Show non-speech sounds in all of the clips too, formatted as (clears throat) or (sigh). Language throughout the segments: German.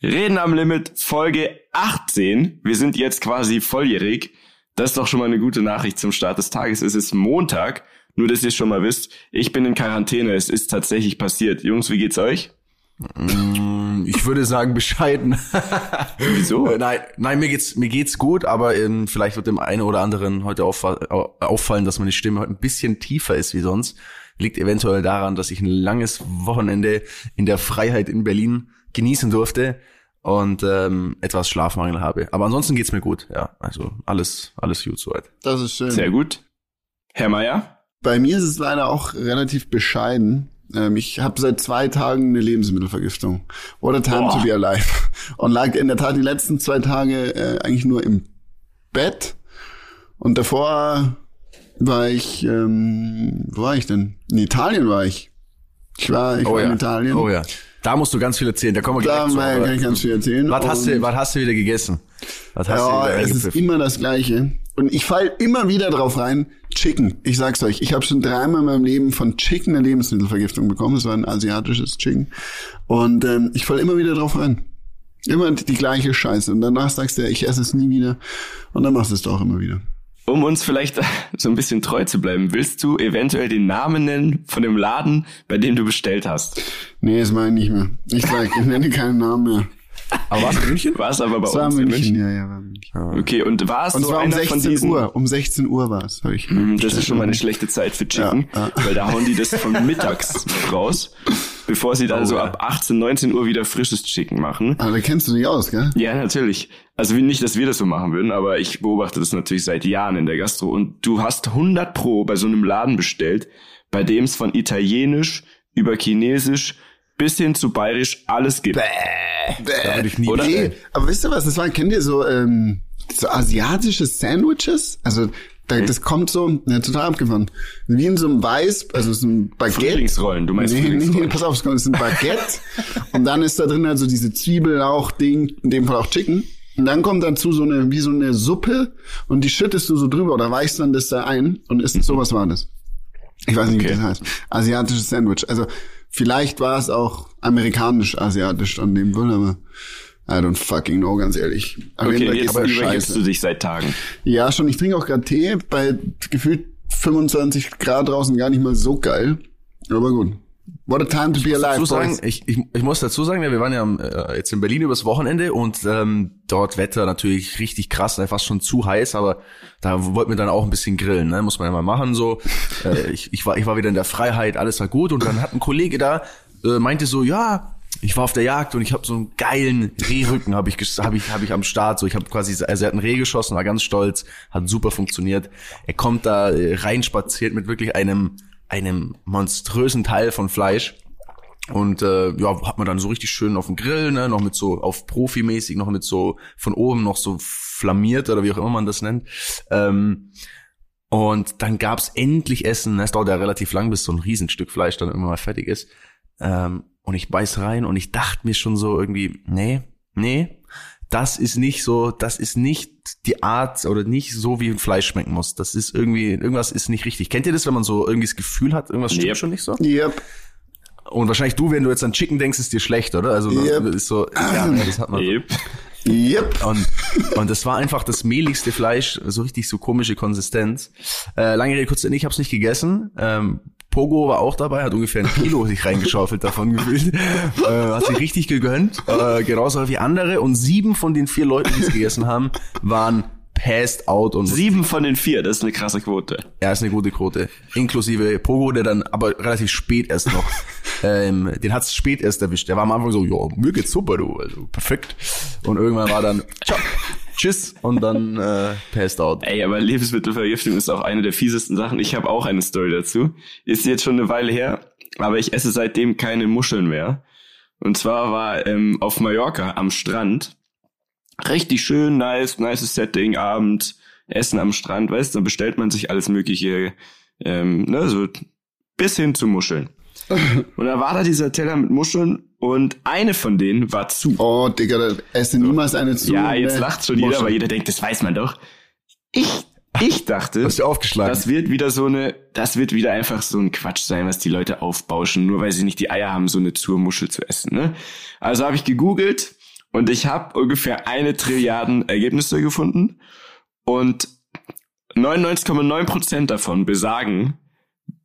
Reden am Limit, Folge 18. Wir sind jetzt quasi volljährig. Das ist doch schon mal eine gute Nachricht zum Start des Tages. Es ist Montag. Nur, dass ihr schon mal wisst, ich bin in Quarantäne. Es ist tatsächlich passiert. Jungs, wie geht's euch? Mm, ich würde sagen bescheiden. (laughs) Wieso? nein, nein, mir geht's mir geht's gut, aber in, vielleicht wird dem einen oder anderen heute auffall, auffallen, dass meine Stimme heute ein bisschen tiefer ist wie sonst. Liegt eventuell daran, dass ich ein langes Wochenende in der Freiheit in Berlin genießen durfte und ähm, etwas Schlafmangel habe. Aber ansonsten geht's mir gut, ja. Also alles, alles gut soweit. Das ist schön. Sehr gut. Herr Meier? Bei mir ist es leider auch relativ bescheiden. Ähm, ich habe seit zwei Tagen eine Lebensmittelvergiftung. What a time Boah. to be alive. (laughs) Und lag in der Tat die letzten zwei Tage äh, eigentlich nur im Bett. Und davor war ich, ähm, wo war ich denn? In Italien war ich. Ich war, ich oh war ja. in Italien. Oh ja. Da musst du ganz viel erzählen. Da kommen wir gleich. Da kann ich ganz viel erzählen. Was hast, du, was hast du wieder gegessen? Was hast ja, du wieder es ist immer das Gleiche. Und ich fall immer wieder drauf rein, Chicken. Ich sag's euch, ich habe schon dreimal in meinem Leben von Chicken eine Lebensmittelvergiftung bekommen. Es war ein asiatisches Chicken. Und ähm, ich fall immer wieder drauf rein. Immer die gleiche Scheiße. Und danach sagst du, ich esse es nie wieder. Und dann machst du es doch immer wieder um uns vielleicht (laughs) so ein bisschen treu zu bleiben, willst du eventuell den Namen nennen von dem Laden, bei dem du bestellt hast? Nee, das meine ich nicht mehr. Ich sage, ich nenne keinen Namen mehr. Aber war es in München? War es aber bei das uns war München, in München? Ja, ja, war München. Ah. Okay, und war es und so war um 16 Uhr. Um 16 Uhr war es, habe ich. Mm, das ist schon mal eine schlechte Zeit für Chicken, ja, ja. weil da hauen die das von (laughs) mittags raus, bevor sie dann oh, so ja. ab 18, 19 Uhr wieder frisches Chicken machen. Aber da kennst du dich aus, gell? Ja, natürlich. Also nicht, dass wir das so machen würden, aber ich beobachte das natürlich seit Jahren in der Gastro. Und du hast 100 Pro bei so einem Laden bestellt, bei dem es von Italienisch über Chinesisch bis hin zu bayerisch alles gibt. Bäh. Bäh. Da ich nie Oder? Nee, aber wisst ihr was, das war, kennt ihr so, ähm, so asiatische Sandwiches? Also, da, das kommt so, ja, total abgefahren. Wie in so einem Weiß, also so ein Baguette. Frühlingsrollen, du meinst nee, Frühlingsrollen. Nee, nee, pass auf, es ist ein Baguette. (laughs) und dann ist da drin also diese Zwiebellauch-Ding, in dem Fall auch Chicken. Und dann kommt dazu so eine, wie so eine Suppe und die schüttest du so drüber oder weichst dann das da ein und isst, (laughs) sowas war das. Ich weiß nicht, okay. wie das heißt. Asiatisches Sandwich. Also, Vielleicht war es auch amerikanisch-asiatisch an dem Wohl, aber I don't fucking know, ganz ehrlich. Aber okay, jetzt aber übergibst du dich seit Tagen. Ja, schon. Ich trinke auch gerade Tee bei gefühlt 25 Grad draußen gar nicht mal so geil. Aber gut. What a time to be alive. Sagen, ich, ich, ich muss dazu sagen, wir waren ja äh, jetzt in Berlin übers Wochenende und ähm, dort Wetter natürlich richtig krass, fast schon zu heiß, aber da wollten wir dann auch ein bisschen grillen, ne? muss man ja mal machen so. (laughs) Äh, ich, ich, war, ich war wieder in der Freiheit, alles war gut und dann hat ein Kollege da, äh, meinte so, ja, ich war auf der Jagd und ich habe so einen geilen Rehrücken habe ich habe ich habe ich am Start so ich habe quasi also er hat ein Reh geschossen war ganz stolz hat super funktioniert er kommt da äh, reinspaziert mit wirklich einem einem monströsen Teil von Fleisch. Und äh, ja, hat man dann so richtig schön auf dem Grill, ne, noch mit so auf Profimäßig, noch mit so von oben noch so flammiert oder wie auch immer man das nennt. Ähm, und dann gab's endlich Essen. Ne? Es dauert ja relativ lang, bis so ein Riesenstück Fleisch dann irgendwann mal fertig ist. Ähm, und ich beiß rein und ich dachte mir schon so irgendwie, nee, nee, das ist nicht so, das ist nicht die Art oder nicht so, wie Fleisch schmecken muss. Das ist irgendwie, irgendwas ist nicht richtig. Kennt ihr das, wenn man so irgendwie das Gefühl hat, irgendwas stimmt yep. schon nicht so? Yep. Und wahrscheinlich du, wenn du jetzt an Chicken denkst, ist dir schlecht, oder? Also yep. ist so, ja, (clears throat) das hat man. Yep. Yep. Und, und das war einfach das mehligste Fleisch, so richtig so komische Konsistenz. Äh, lange Rede, kurz, ich habe es nicht gegessen. Ähm, Pogo war auch dabei, hat ungefähr ein Kilo sich reingeschaufelt davon gefühlt. Äh, hat sich richtig gegönnt, äh, genauso wie andere. Und sieben von den vier Leuten, die es gegessen haben, waren passed out und sieben von den vier, das ist eine krasse Quote. Ja, ist eine gute Quote. Inklusive Pogo, der dann aber relativ spät erst noch, ähm, den hat's spät erst erwischt. Der war am Anfang so, ja, mir geht's super, du, also perfekt. Und irgendwann war dann, ciao, tschüss und dann äh, passed out. Ey, aber Lebensmittelvergiftung ist auch eine der fiesesten Sachen. Ich habe auch eine Story dazu. Ist jetzt schon eine Weile her, aber ich esse seitdem keine Muscheln mehr. Und zwar war ähm, auf Mallorca am Strand richtig schön, nice, nice Setting, Abend, Essen am Strand, weißt du, dann bestellt man sich alles mögliche, ähm, ne, so bis hin zu Muscheln. (laughs) und da war da dieser Teller mit Muscheln und eine von denen war zu. Oh, Digga, da esse niemals eine zu. Ja, jetzt ne? lacht schon jeder, weil jeder denkt, das weiß man doch. Ich, ich dachte, Hast du aufgeschlagen? das wird wieder so eine, das wird wieder einfach so ein Quatsch sein, was die Leute aufbauschen, nur weil sie nicht die Eier haben, so eine zur Muschel zu essen, ne? Also habe ich gegoogelt Und ich habe ungefähr eine Trilliarden Ergebnisse gefunden. Und 99,9 Prozent davon besagen,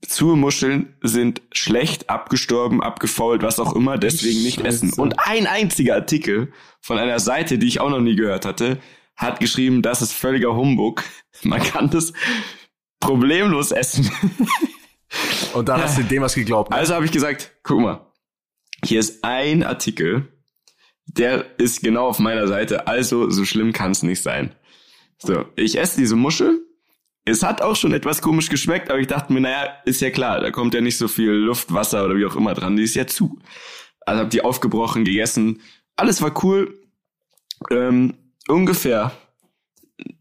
zu Muscheln sind schlecht, abgestorben, abgefault, was auch immer, deswegen nicht Scheiße. essen. Und ein einziger Artikel von einer Seite, die ich auch noch nie gehört hatte, hat geschrieben, das ist völliger Humbug. (laughs) Man kann das problemlos essen. (laughs) Und dann hast du dem was geglaubt. Ne? Also habe ich gesagt, guck mal, hier ist ein Artikel, der ist genau auf meiner Seite, also so schlimm kann es nicht sein. So, ich esse diese Muschel. Es hat auch schon etwas komisch geschmeckt, aber ich dachte mir, naja, ist ja klar, da kommt ja nicht so viel Luft, Wasser oder wie auch immer dran, die ist ja zu. Also hab die aufgebrochen, gegessen. Alles war cool. Ähm, ungefähr,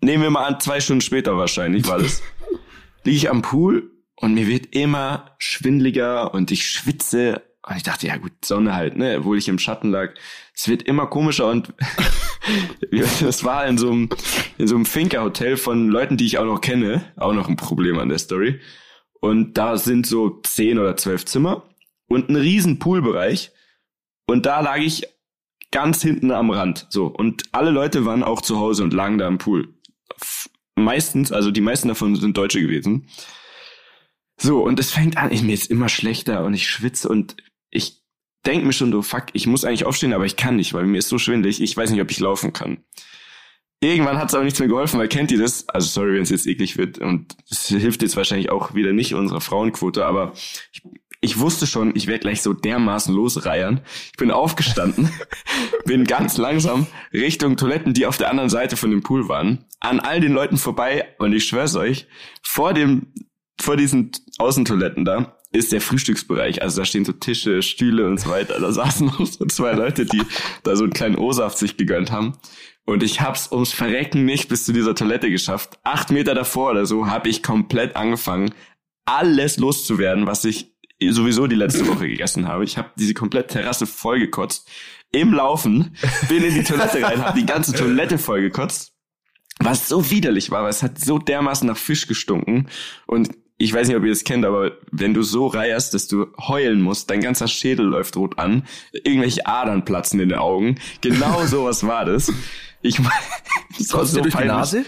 nehmen wir mal an, zwei Stunden später wahrscheinlich war das, (laughs) liege ich am Pool und mir wird immer schwindliger und ich schwitze. Und ich dachte, ja gut, Sonne halt, ne, obwohl ich im Schatten lag. Es wird immer komischer und (laughs) das war in so einem, in so einem Finker-Hotel von Leuten, die ich auch noch kenne. Auch noch ein Problem an der Story. Und da sind so zehn oder zwölf Zimmer und ein riesen Poolbereich. Und da lag ich ganz hinten am Rand. So. Und alle Leute waren auch zu Hause und lagen da im Pool. Meistens, also die meisten davon sind Deutsche gewesen. So, und es fängt an, ich, mir ist immer schlechter und ich schwitze und ich denk mir schon so, fuck, ich muss eigentlich aufstehen, aber ich kann nicht, weil mir ist so schwindelig, ich weiß nicht, ob ich laufen kann. Irgendwann hat es aber nichts mehr geholfen, weil kennt ihr das? Also sorry, wenn es jetzt eklig wird und es hilft jetzt wahrscheinlich auch wieder nicht unserer Frauenquote, aber ich, ich wusste schon, ich werde gleich so dermaßen losreiern. Ich bin aufgestanden, (laughs) bin ganz langsam Richtung Toiletten, die auf der anderen Seite von dem Pool waren, an all den Leuten vorbei und ich schwör's euch, vor dem, vor diesen Außentoiletten da ist der Frühstücksbereich. Also da stehen so Tische, Stühle und so weiter. Da saßen (laughs) noch so zwei Leute, die da so einen kleinen O-Saft sich gegönnt haben. Und ich hab's ums Verrecken nicht bis zu dieser Toilette geschafft. Acht Meter davor oder so habe ich komplett angefangen, alles loszuwerden, was ich sowieso die letzte Woche gegessen habe. Ich habe diese komplette Terrasse vollgekotzt. Im Laufen bin in die Toilette rein, habe die ganze Toilette vollgekotzt. Was so widerlich war, weil es hat so dermaßen nach Fisch gestunken. Und ich weiß nicht, ob ihr das kennt, aber wenn du so reierst, dass du heulen musst, dein ganzer Schädel läuft rot an, irgendwelche Adern platzen in den Augen. Genau (laughs) sowas war das. Ich (laughs) das war dir durch die Nase?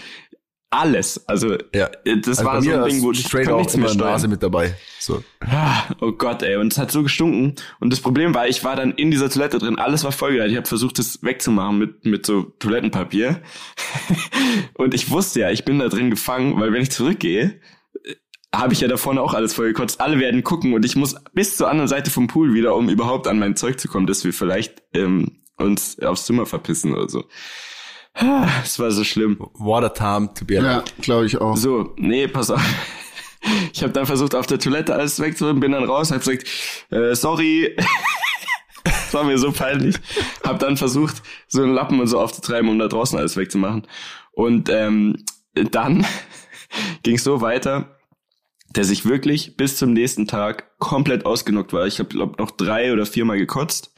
Alles. Also Ja. das Also war so mir ein Ding, wo ich straight nichts mehr steuern. Nase mit dabei. So. Ah, Oh Gott, ey, und es hat so gestunken. Und das Problem war, ich war dann in dieser Toilette drin, alles war vollgeleitet. Ich habe versucht, das wegzumachen mit, mit so Toilettenpapier. (laughs) und ich wusste ja, ich bin da drin gefangen, weil wenn ich zurückgehe, habe ich ja da vorne auch alles vollgekotzt. Alle werden gucken und ich muss bis zur anderen Seite vom Pool wieder, um überhaupt an mein Zeug zu kommen, dass wir vielleicht ähm, uns aufs Zimmer verpissen oder so. Ah, Es war so schlimm. What a time to be Ja, alive. glaube ich auch. So, nee, pass auf. (laughs) Ich habe dann versucht, auf der Toilette alles wegzuholen, bin dann raus, hab gesagt, äh, sorry. das (laughs) war mir so peinlich. Hab dann versucht, so einen Lappen und so aufzutreiben, um da draußen alles wegzumachen. Und ähm, dann (laughs) ging es so weiter, dass ich wirklich bis zum nächsten Tag komplett ausgenockt war. Ich habe glaub, noch drei oder viermal gekotzt.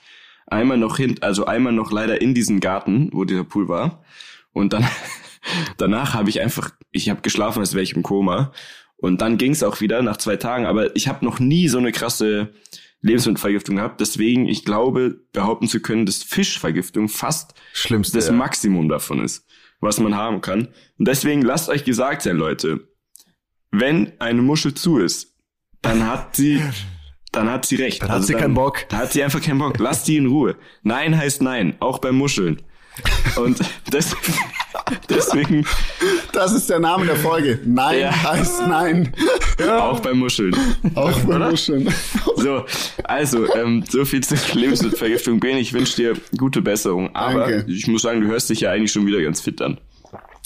Einmal noch hin, also einmal noch leider in diesen Garten, wo dieser Pool war. Und dann (laughs) danach habe ich einfach, ich habe geschlafen, als wäre ich im Koma. Und dann ging es auch wieder nach zwei Tagen. Aber ich habe noch nie so eine krasse Lebensmittelvergiftung gehabt. Deswegen, ich glaube, behaupten zu können, dass Fischvergiftung fast Schlimmste. das ja. Maximum davon ist, was man haben kann. Und deswegen lasst euch gesagt sein, Leute, wenn eine Muschel zu ist, dann hat sie, (laughs) dann hat sie recht. Also Dann hat sie keinen Bock. Da hat sie einfach keinen Bock. Lasst die in Ruhe. Nein heißt nein, auch bei Muscheln. Und (laughs) das, deswegen Das ist der Name der Folge. Nein Ja. heißt nein. auch bei Muscheln. Auch bei Muscheln. So, also, ähm, so viel zur Lebensmittelvergiftung. Ben, ich wünsche dir gute Besserung. Aber Danke. ich muss sagen, du hörst dich ja eigentlich schon wieder ganz fit an.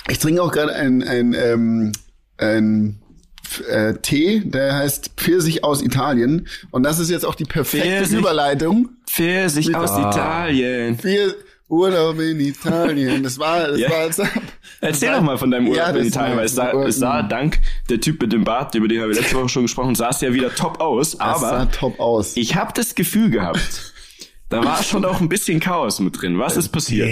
Ich trinke auch gerade ein, ein, ähm, ein äh, Tee, der heißt Pfirsich aus Italien. Und das ist jetzt auch die perfekte Pfirsich. Überleitung. Pfirsich aus Ah. Italien. Wir Urlaub in Italien. Das war, das Ja. war das (laughs) Erzähl war- doch mal von deinem Urlaub Ja, in Italien, weil es sah, es sah dank der Typ mit dem Bart, über den haben wir letzte Woche schon gesprochen, sah es ja wieder top aus. Das sah Aber top aus. ich habe das Gefühl gehabt, da war (laughs) schon auch ein bisschen Chaos mit drin. Was ist passiert?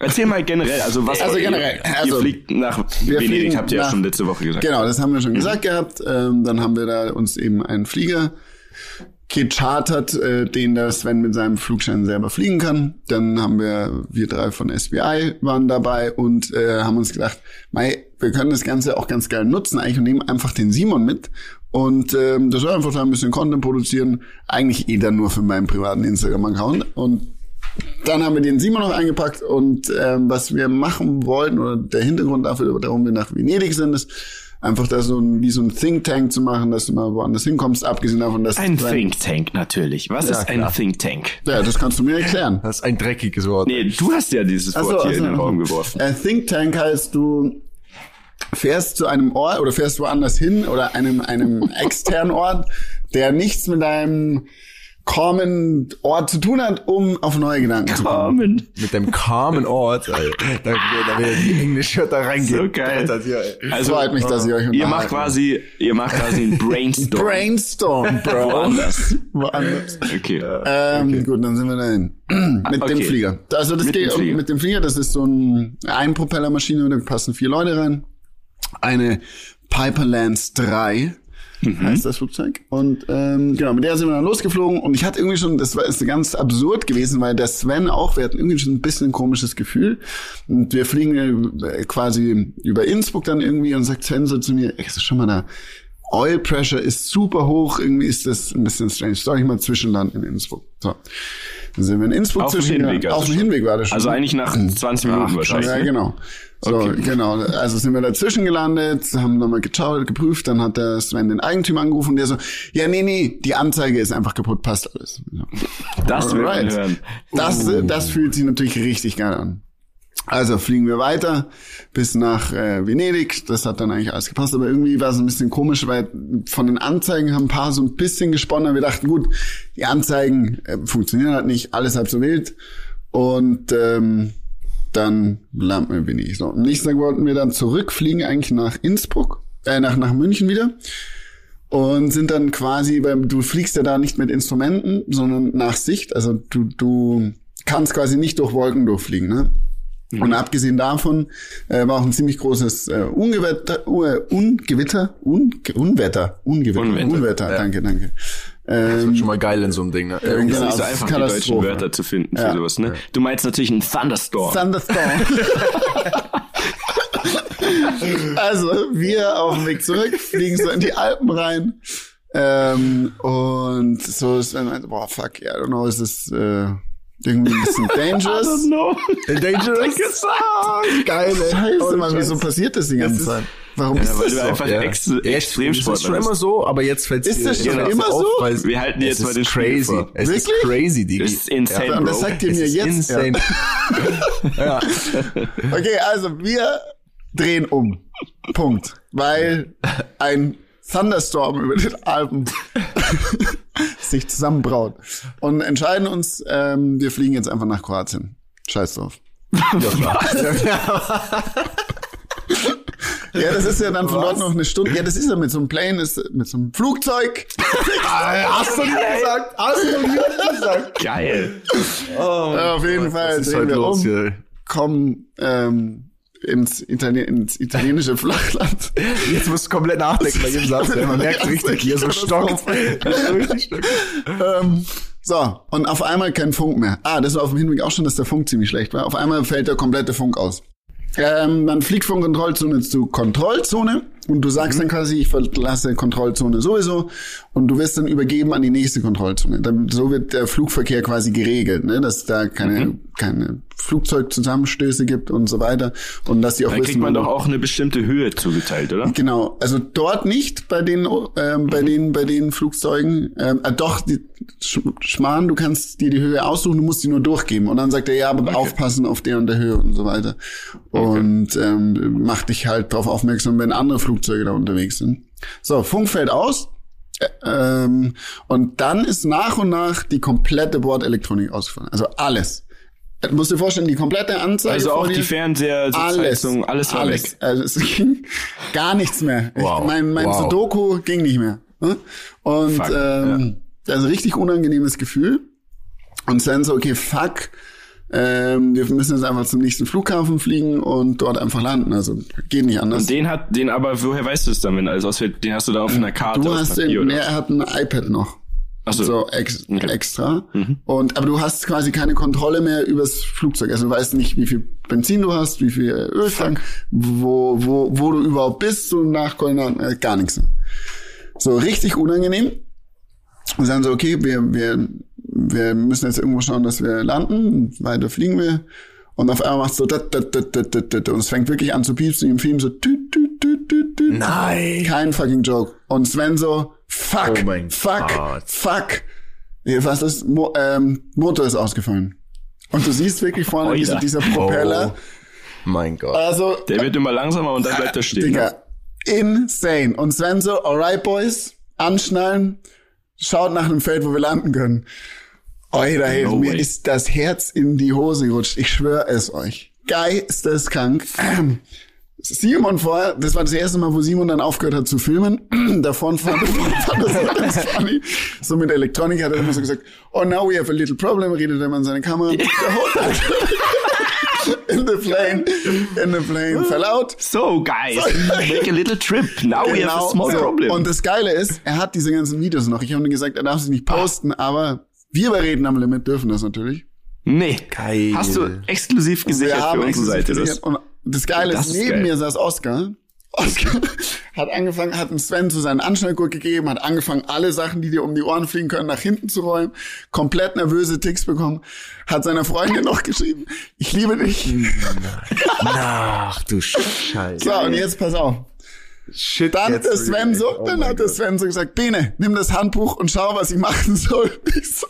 Erzähl mal generell, also was Also ihr- generell, ihr, also fliegt nach wir Venedig, fliegen habt ihr ja nach- schon letzte Woche gesagt. Genau, das haben wir schon gesagt gehabt. Ähm, dann haben wir da uns eben einen Flieger gechartert, äh, den der Sven mit seinem Flugschein selber fliegen kann. Dann haben wir, wir drei von SBI waren dabei und äh, haben uns gedacht, mei, wir können das Ganze auch ganz geil nutzen eigentlich und nehmen einfach den Simon mit. Und ähm, das soll einfach da ein bisschen Content produzieren. Eigentlich eh dann nur für meinen privaten Instagram-Account. Und dann haben wir den Simon noch eingepackt und ähm, was wir machen wollten oder der Hintergrund dafür, warum wir nach Venedig sind, ist einfach da so ein, wie so ein Think Tank zu machen, dass du mal woanders hinkommst, abgesehen davon, dass Ein du ein- Think Tank natürlich. Was ist ein Think Tank? Ja, das kannst du mir erklären. Das ist ein dreckiges Wort. Nee, du hast ja dieses Wort hier ach so, in den. Raum geworfen. Äh, Think Tank heißt, du fährst zu einem Ort oder fährst woanders hin oder einem, einem (laughs) externen Ort, der nichts mit deinem common Ort zu tun hat, um auf neue Gedanken zu kommen. Mit dem calmen Ort, ey. (laughs) Da, da wird die englische da reingehen. So geil. Hier, ey. Also, Freut mich, dass ihr euch ihr macht quasi, ihr macht quasi ein Brainstorm. (laughs) Brainstorm, Bro. Woanders. Woanders. Okay. Ähm, Gut, dann sind wir dahin. (clears throat) mit dem Okay. Flieger. Also das Mit geht dem mit dem Flieger, das ist so ein Einpropellermaschine, da passen vier Leute rein. Eine Piper Lance 3 Mhm. heißt das Flugzeug. Und ähm, genau, mit der sind wir dann losgeflogen und ich hatte irgendwie schon, das war ist ganz absurd gewesen, weil der Sven auch, wir hatten irgendwie schon ein bisschen ein komisches Gefühl. Und wir fliegen äh, quasi über Innsbruck dann irgendwie und sagt Sven so zu mir, ey, du schon mal da Oil Pressure ist super hoch, irgendwie ist das ein bisschen strange. Soll ich mal zwischenlanden in Innsbruck? So. Dann sind wir in Innsbruck Auf dem zwischen- Hinweg also Auf dem. Hinweg war das schon. Also eigentlich nach 20 Minuten wahrscheinlich. Ja, ne? genau. So, Okay. genau. Also sind wir dazwischen gelandet, haben nochmal geschaut, geprüft, dann hat der Sven den Eigentümer angerufen und der so, ja, nee, nee, die Anzeige ist einfach kaputt, passt alles. Ja. Das will man hören. Das, äh, das fühlt sich natürlich richtig geil an. Also fliegen wir weiter bis nach äh, Venedig. Das hat dann eigentlich alles gepasst, aber irgendwie war es ein bisschen komisch, weil von den Anzeigen haben ein paar so ein bisschen gesponnen. Wir dachten, gut, die Anzeigen äh, funktionieren halt nicht, alles halb so wild. Und ähm, dann landen wir in Venedig. So, am nächsten Tag wollten wir dann zurückfliegen, eigentlich nach Innsbruck, äh, nach, nach München wieder und sind dann quasi beim, du fliegst ja da nicht mit Instrumenten, sondern nach Sicht. Also du, du kannst quasi nicht durch Wolken durchfliegen, ne? Und abgesehen davon äh, war auch ein ziemlich großes äh, Ungewetter, uh, Ungewitter, Un, Unwetter, Ungewitter, Unwetter, Unwetter, danke, danke. Ähm, Schon mal geil in so einem Ding, ne? Es ist Genau, nicht so das ist einfach, die deutschen Wörter zu finden für Ja. sowas, ne? Du meinst natürlich einen Thunderstorm. Thunderstorm. (laughs) also, wir auf dem Weg zurück, fliegen so in die Alpen rein. Ähm, und so ist dann, boah, fuck, yeah, I don't know, es ist äh, irgendwie ein bisschen (laughs) dangerous. know. Dangerous. gesagt. Geil, ey. Scheiße, Mann, wieso passiert das die ganze Zeit? Warum ist weil das du so? einfach Ja. ex Ja, Das ist schon immer so, aber jetzt fällt Ist das schon immer so? Wir halten es jetzt mal ist den crazy. vor. Es ist Wirklich? crazy, Digi. Das ist insane, Bro. das sagt ihr Es mir ist jetzt. insane. (laughs) ja. Okay, also wir drehen um. Punkt. Weil ein Thunderstorm über den Alpen (laughs) sich zusammenbraut. Und entscheiden uns, ähm, wir fliegen jetzt einfach nach Kroatien. Scheiß drauf. Ja, (laughs) das ist ja dann von dort noch eine Stunde. Ja, das ist ja mit so einem Plane, ist mit so einem Flugzeug. (laughs) Hast du nie gesagt? Hast du nie gesagt? Geil. Ja, auf jeden Fall ist drehen heute wir los um, hier? kommen ähm, ins, Italien ins italienische Flachland. Jetzt musst du komplett nachdenken bei jedem Satz. Man merkt richtig, hier so (laughs) stockt. ähm, so, und auf einmal kein Funk mehr. Ah, das war auf dem Hinweg auch schon, dass der Funk ziemlich schlecht war. Auf einmal fällt der komplette Funk aus. Ähm, man fliegt von Kontrollzone zu Kontrollzone und du sagst dann quasi, ich verlasse Kontrollzone sowieso und du wirst dann übergeben an die nächste Kontrollzone. Dann, so wird der Flugverkehr quasi geregelt, ne? dass da keine, keine Flugzeugzusammenstöße gibt und so weiter und dass die auch Dann wissen, kriegt man doch auch eine bestimmte Höhe zugeteilt, oder? Genau, also dort nicht bei den ähm, bei den bei den Flugzeugen. Ähm, äh, doch, die Sch Schmarrn, du kannst dir die Höhe aussuchen, du musst die nur durchgeben. Und dann sagt er, ja, aber aufpassen auf der und der Höhe und so weiter. Und ähm, macht dich halt darauf aufmerksam, wenn andere Flugzeuge da unterwegs sind. So, Funk fällt aus. Äh, Ähm, und dann ist nach und nach die komplette Bordelektronik ausgefallen. Also alles. Du musst dir vorstellen, die komplette Anzeige Also auch die Fernseher, Sitzheizung, alles war weg. also es (laughs) ging gar nichts mehr. Wow. Ich, mein mein Wow. Sudoku ging nicht mehr. ne? Und Fuck, ähm, also richtig unangenehmes Gefühl. Und dann so, okay, fuck, ähm, wir müssen jetzt einfach zum nächsten Flughafen fliegen und dort einfach landen. Also geht nicht anders. Und den hat, den aber, woher weißt du es dann, wenn alles ausfällt? Den hast du da auf einer Karte du hast Papier, den, nee, er hat ein iPad noch. Ach so. so ex Okay. extra. Und aber du hast quasi keine Kontrolle mehr übers Flugzeug. Also du weißt nicht, wie viel Benzin du hast, wie viel Öltank, wo, wo, wo du überhaupt bist, so nach Koordinaten, äh, gar nichts. So richtig unangenehm. Und sagen so, okay, wir, wir, wir müssen jetzt irgendwo schauen, dass wir landen, weiter fliegen wir. Und auf einmal macht so dat, dat, dat, dat, dat, dat, und es fängt wirklich an zu piepsen im Film so tüt, tüt, tüt, tüt, tüt. Nein. Kein fucking Joke. Und Sven so, fuck, Oh mein fuck, Gott. fuck. Was ist? Mo ähm, Motor ist ausgefallen. Und du siehst wirklich vorne diese, dieser Propeller. Oh, mein Gott. Also, Der wird immer langsamer und dann bleibt er stehen. Digga, insane. Und Sven so, alright boys, anschnallen, schaut nach einem Feld, wo wir landen können. Alter, hey, No mir way. ist das Herz in die Hose gerutscht. Ich schwöre es euch. Geisteskrank. Simon vorher, das war das erste Mal, wo Simon dann aufgehört hat zu filmen. (clears throat) Davon fand, fand das so ganz funny. So mit Elektronik hat er immer so gesagt, oh now we have a little problem, redet er mal in seine Kamera. (laughs) (laughs) In the plane, in the plane, fell out. So, guys, make a little trip. Now we have a small Genau so. problem. Und das Geile ist, er hat diese ganzen Videos noch. Ich habe ihm gesagt, er darf sie nicht posten, aber wir bei Reden am Limit dürfen das natürlich. nee. Geil. Hast du exklusiv gesichert für unsere exklusiv Seite das? Und das Geile Das ist, ist neben geil. mir saß Oscar. Oscar (laughs) hat angefangen, hat einen Sven zu seinen Anschnallgurt gegeben, hat angefangen, alle Sachen, die dir um die Ohren fliegen können, nach hinten zu räumen, komplett nervöse Ticks bekommen, hat seiner Freundin noch geschrieben, ich liebe dich. (laughs) Ach du Scheiße. So, und jetzt pass auf. Shit. Dann hat der Sven so, Oh dann hat der. Sven so gesagt, Bene, nimm das Handbuch und schau, was ich machen soll. (laughs) Ich, so,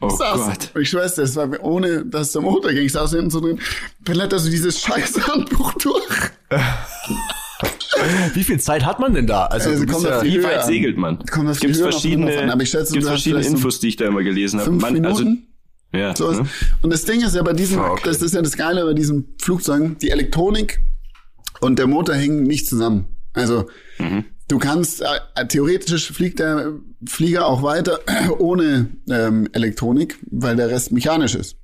Oh saß, Gott. und ich schwör's dir, es war ohne, dass der Motor ging. Ich saß hinten so drin, blätter so dieses scheiß Handbuch durch. Wie viel Zeit hat man denn da? Also, Also kommt ja, Wie weit an. segelt man? Kommt Gibt's verschiedene, an, aber ich schätze, gibt's du hast verschiedene Infos, die ich da immer gelesen habe. Fünf Man, also, Minuten. ja, So ist. ne? Und das Ding ist ja bei diesem, Ah, okay. das ist ja das Geile bei diesen Flugzeugen, die Elektronik und der Motor hängen nicht zusammen. Also du kannst äh, theoretisch fliegt der Flieger auch weiter (clears throat) ohne ähm, Elektronik, weil der Rest mechanisch ist.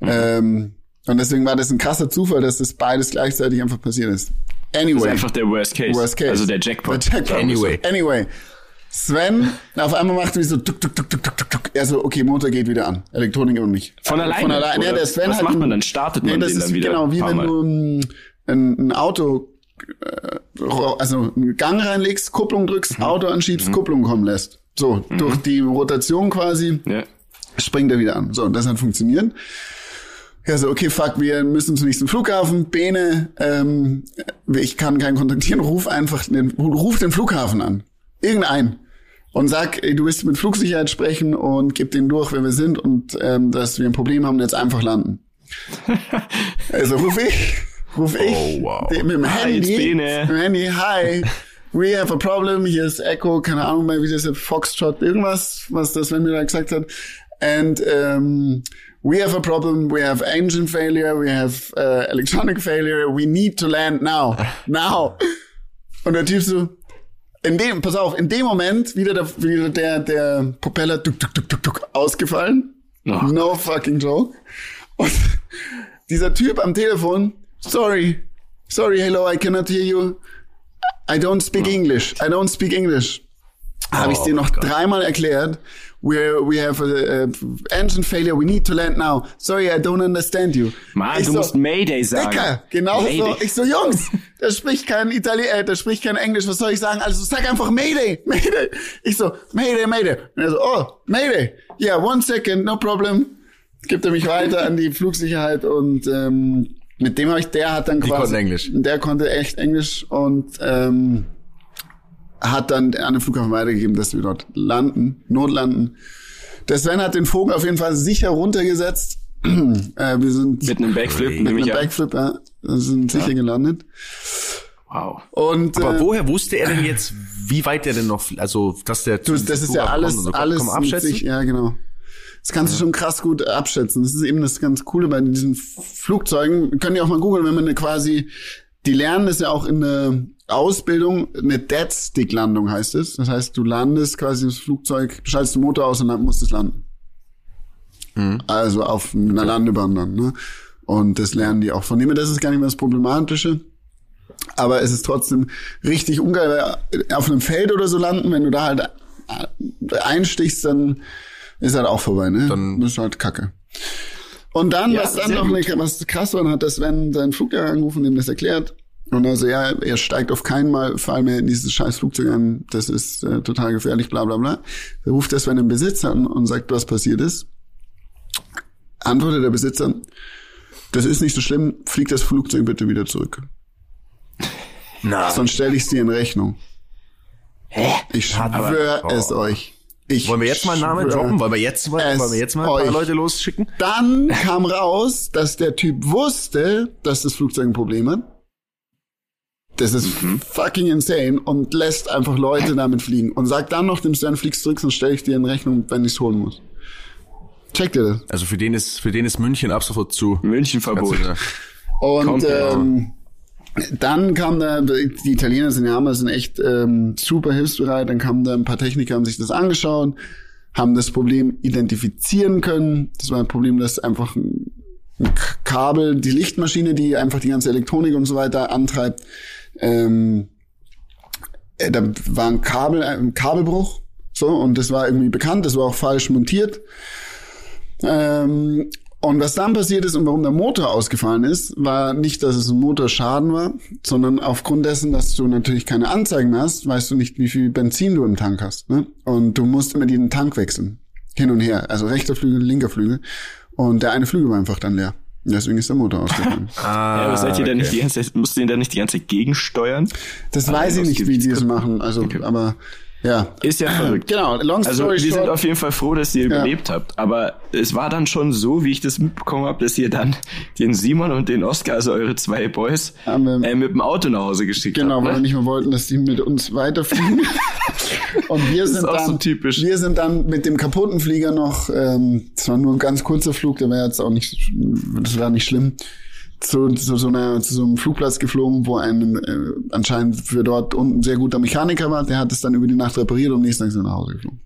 Ähm, und deswegen war das ein krasser Zufall, dass das beides gleichzeitig einfach passiert ist. Das Anyway, ist einfach der Worst Case. Worst Case. Also der Jackpot. Der Jackpot. Anyway. Anyway. Sven, auf einmal macht er so tuk, tuk, tuk, tuk, tuk, tuk, tuk. Er so, okay, Motor geht wieder an. Elektronik aber nicht. Von alleine, Von alleine. Ja, der Sven Was hat macht man dann? Startet nee, man das den ist dann wieder Genau, wie wenn Mal? du ein, ein, ein Auto, äh, also einen Gang reinlegst, Kupplung drückst, Mhm. Auto anschiebst, Kupplung kommen lässt. So, durch die Rotation quasi Ja. springt er wieder an. So, und das hat funktioniert. Ja, so, okay, fuck, wir müssen zum nächsten Flughafen. Bene, ähm, ich kann keinen kontaktieren, ruf einfach den, ruf den Flughafen an. Irgendein. Und sag, ey, du willst mit Flugsicherheit sprechen und gib denen durch, wer wir sind und ähm, dass wir ein Problem haben und jetzt einfach landen. (laughs) also ruf ich, ruf ich Oh, wow. den- mit dem Handy, mit dem Handy, hi, we have a problem, hier ist Echo, keine Ahnung mehr, wie das ist, Foxtrot, irgendwas, was das wenn mir da gesagt hat. And um, we have a problem, we have engine failure, we have uh, electronic failure, we need to land now, (laughs) now. Und der Typ so, in dem, pass auf, in dem Moment wieder der, wieder der, der Propeller tuk, tuk, tuk, tuk, tuk, ausgefallen. Oh. No fucking joke. Und (laughs) dieser Typ am Telefon, sorry, sorry, hello, I cannot hear you. I don't speak English. I don't speak English. Habe ich Oh dir noch Gott. dreimal erklärt. We we have a, a engine failure. We need to land now. Sorry, I don't understand you. Mann, Ich du so, musst Mayday sagen. Dicker, genau so. Mayday. Ich so, Jungs, der spricht kein Italienisch, äh, der spricht kein Englisch, was soll ich sagen? Also sag einfach Mayday, (laughs) Mayday. Ich so, Mayday, Mayday. Und er so, oh, Mayday. Yeah, one second, no problem. Gibt er mich weiter an die Flugsicherheit und ähm, mit dem habe ich, der hat dann quasi, konnten Englisch. der konnte echt Englisch und ähm, hat dann an den Flughafen weitergegeben, dass wir dort landen, notlanden. Der Sven hat den Vogel auf jeden Fall sicher runtergesetzt. (clears throat) äh, wir sind Mit einem Backflip, mit einem. Backflip, ja, sind sicher gelandet. Wow. Und Aber äh, woher wusste er denn jetzt, wie weit er denn noch, also, dass der du, das ist ja alles, alles mit abschätzen? sich, ja genau. Das kannst du schon krass gut abschätzen. Das ist eben das ganz Coole bei diesen Flugzeugen. Können ja auch mal googeln, wenn man eine quasi, die lernen das ja auch in der Ausbildung, eine Dead-Stick-Landung heißt es. Das heißt, du landest quasi das Flugzeug, du schaltest den Motor aus und dann musst es landen. Mhm. Also auf einer Landebahn dann. Ne? Und das lernen die auch von dem. her, Das ist gar nicht mehr das Problematische. Aber es ist trotzdem richtig ungeil, weil auf einem Feld oder so landen, wenn du da halt einstichst, dann ist halt auch vorbei, ne? Dann- das ist halt Kacke. Und dann, Ja, was dann noch eine, was krass war, hat das Sven seinen Fluglehrer angerufen, dem das erklärt. Und also ja, er steigt auf keinen Fall mehr in dieses scheiß Flugzeug an, das ist äh, total gefährlich, bla bla bla. Da ruft der Sven den Besitzer an und sagt, was passiert ist. Antwortet der Besitzer, das ist nicht so schlimm, flieg das Flugzeug bitte wieder zurück. Na, Sonst stelle ich es dir in Rechnung. hä? Ich schwöre oh. es euch. Ich Wollen wir jetzt mal einen Namen droppen? Wollen wir jetzt wollen wir jetzt mal ein paar. Leute losschicken? Dann kam raus, dass der Typ wusste, dass das Flugzeug ein Problem hat. Das ist Mhm. fucking insane und lässt einfach Leute damit fliegen und sagt dann noch dem Stern, fliegst zurück, sonst stelle ich dir in Rechnung, wenn ich es holen muss. Checkt ihr das? Also für den ist, für den ist München ab sofort zu. Münchenverbot. Kannst Und ähm, dann kam da, die Italiener sind ja Hammer, sind echt ähm, super hilfsbereit. Dann kamen da ein paar Techniker, haben sich das angeschaut, haben das Problem identifizieren können. Das war ein Problem, dass einfach ein Kabel, die Lichtmaschine, die einfach die ganze Elektronik und so weiter antreibt, ähm, äh, da war ein Kabel, ein Kabelbruch, so, und das war irgendwie bekannt, das war auch falsch montiert. Ähm, und was dann passiert ist und warum der Motor ausgefallen ist, war nicht, dass es ein Motorschaden war, sondern aufgrund dessen, dass du natürlich keine Anzeigen hast, weißt du nicht, wie viel Benzin du im Tank hast. Ne? Und du musst immer den Tank wechseln. Hin und her. Also rechter Flügel, linker Flügel. Und der eine Flügel war einfach dann leer. Deswegen ist der Motor ausgefallen. (laughs) Ah, Ja, aber seid ihr okay. nicht die ganze Zeit, musst du ihn da nicht die ganze Zeit gegensteuern? Das Also weiß ich nicht, wie die es machen. Also, aber ja. Ist ja verrückt. Genau, long Also story wir sind short. auf jeden Fall froh, dass ihr überlebt habt. Aber es war dann schon so, wie ich das mitbekommen habe, dass ihr dann den Simon und den Oscar, also eure zwei Boys, wir- äh, mit dem Auto nach Hause geschickt Genau, habt. weil wir Ne? nicht mehr wollten, dass die mit uns weiterfliegen. (laughs) Und wir ist sind dann, so wir sind dann mit dem kaputten Flieger noch, ähm, das war nur ein ganz kurzer Flug, der war jetzt auch nicht, das war nicht schlimm, zu, zu so einer, zu so einem Flugplatz geflogen, wo ein äh, anscheinend für dort unten sehr guter Mechaniker war. Der hat es dann über die Nacht repariert und am nächsten Tag sind wir nach Hause geflogen.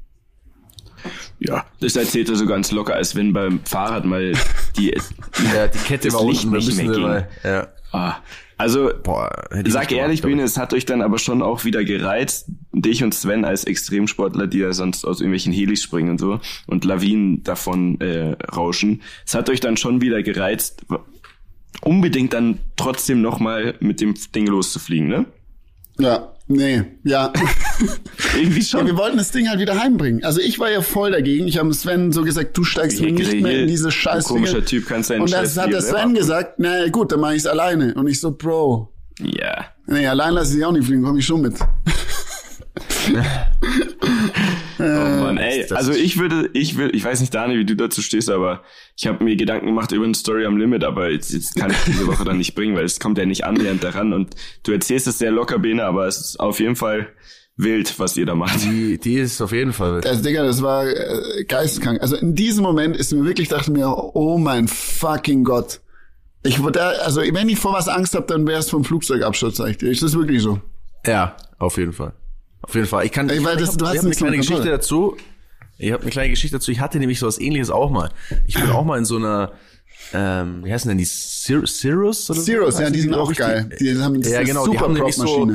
Ja, das erzählt er so ganz locker, als wenn beim Fahrrad mal die, (laughs) Ja, die Kette das war Licht unten, nicht mehr ging. mal, ja. Ah, also Boah, Sag ehrlich. Bene, es hat euch dann aber schon auch wieder gereizt, dich und Sven als Extremsportler, die ja sonst aus irgendwelchen Helis springen und so und Lawinen davon äh, rauschen. Es hat euch dann schon wieder gereizt, unbedingt dann trotzdem nochmal mit dem Ding loszufliegen, ne? Ja, nee, ja. (laughs) Irgendwie Ja, schon. wir wollten das Ding halt wieder heimbringen. Also ich war ja voll dagegen. Ich habe Sven so gesagt, du steigst Hier, nicht mehr in diese du scheiß komischer Typ, kannst deinen Und das hat der Sven gesagt, na gut, dann mache ich es alleine. Und ich so, Bro, Ja. nee, allein lasse ich auch nicht fliegen, komme ich schon mit. (laughs) Oh Mann, ey, also ich würde, ich will, ich weiß nicht, Dani, wie du dazu stehst, aber ich habe mir Gedanken gemacht über eine Story am Limit, aber jetzt, jetzt kann ich diese Woche dann nicht bringen, weil es kommt ja nicht annähernd daran und du erzählst es sehr locker, Bene, aber es ist auf jeden Fall wild, was ihr da macht. Die, die ist auf jeden Fall. Also Digga, das war äh, geisteskrank. Also in diesem Moment ist mir wirklich, dachte mir, oh mein fucking Gott. Ich wurde, also wenn ich vor was Angst habe, dann wäre es vom Flugzeugabsturz, sag ich dir. Ist das wirklich so? Ja, auf jeden Fall. Auf jeden Fall. Ich kann, ich, weil das- ich hab, du hast ich hab eine kleine Geschichte dazu. Ich habe eine kleine Geschichte dazu. Ich hatte nämlich sowas ähnliches auch mal. Ich bin auch mal in so einer, ähm, wie heißen denn die? Cir Cirrus? Oder so? Zeros, ja, die sind auch geil. Die haben das ja, genau, die haben nämlich so,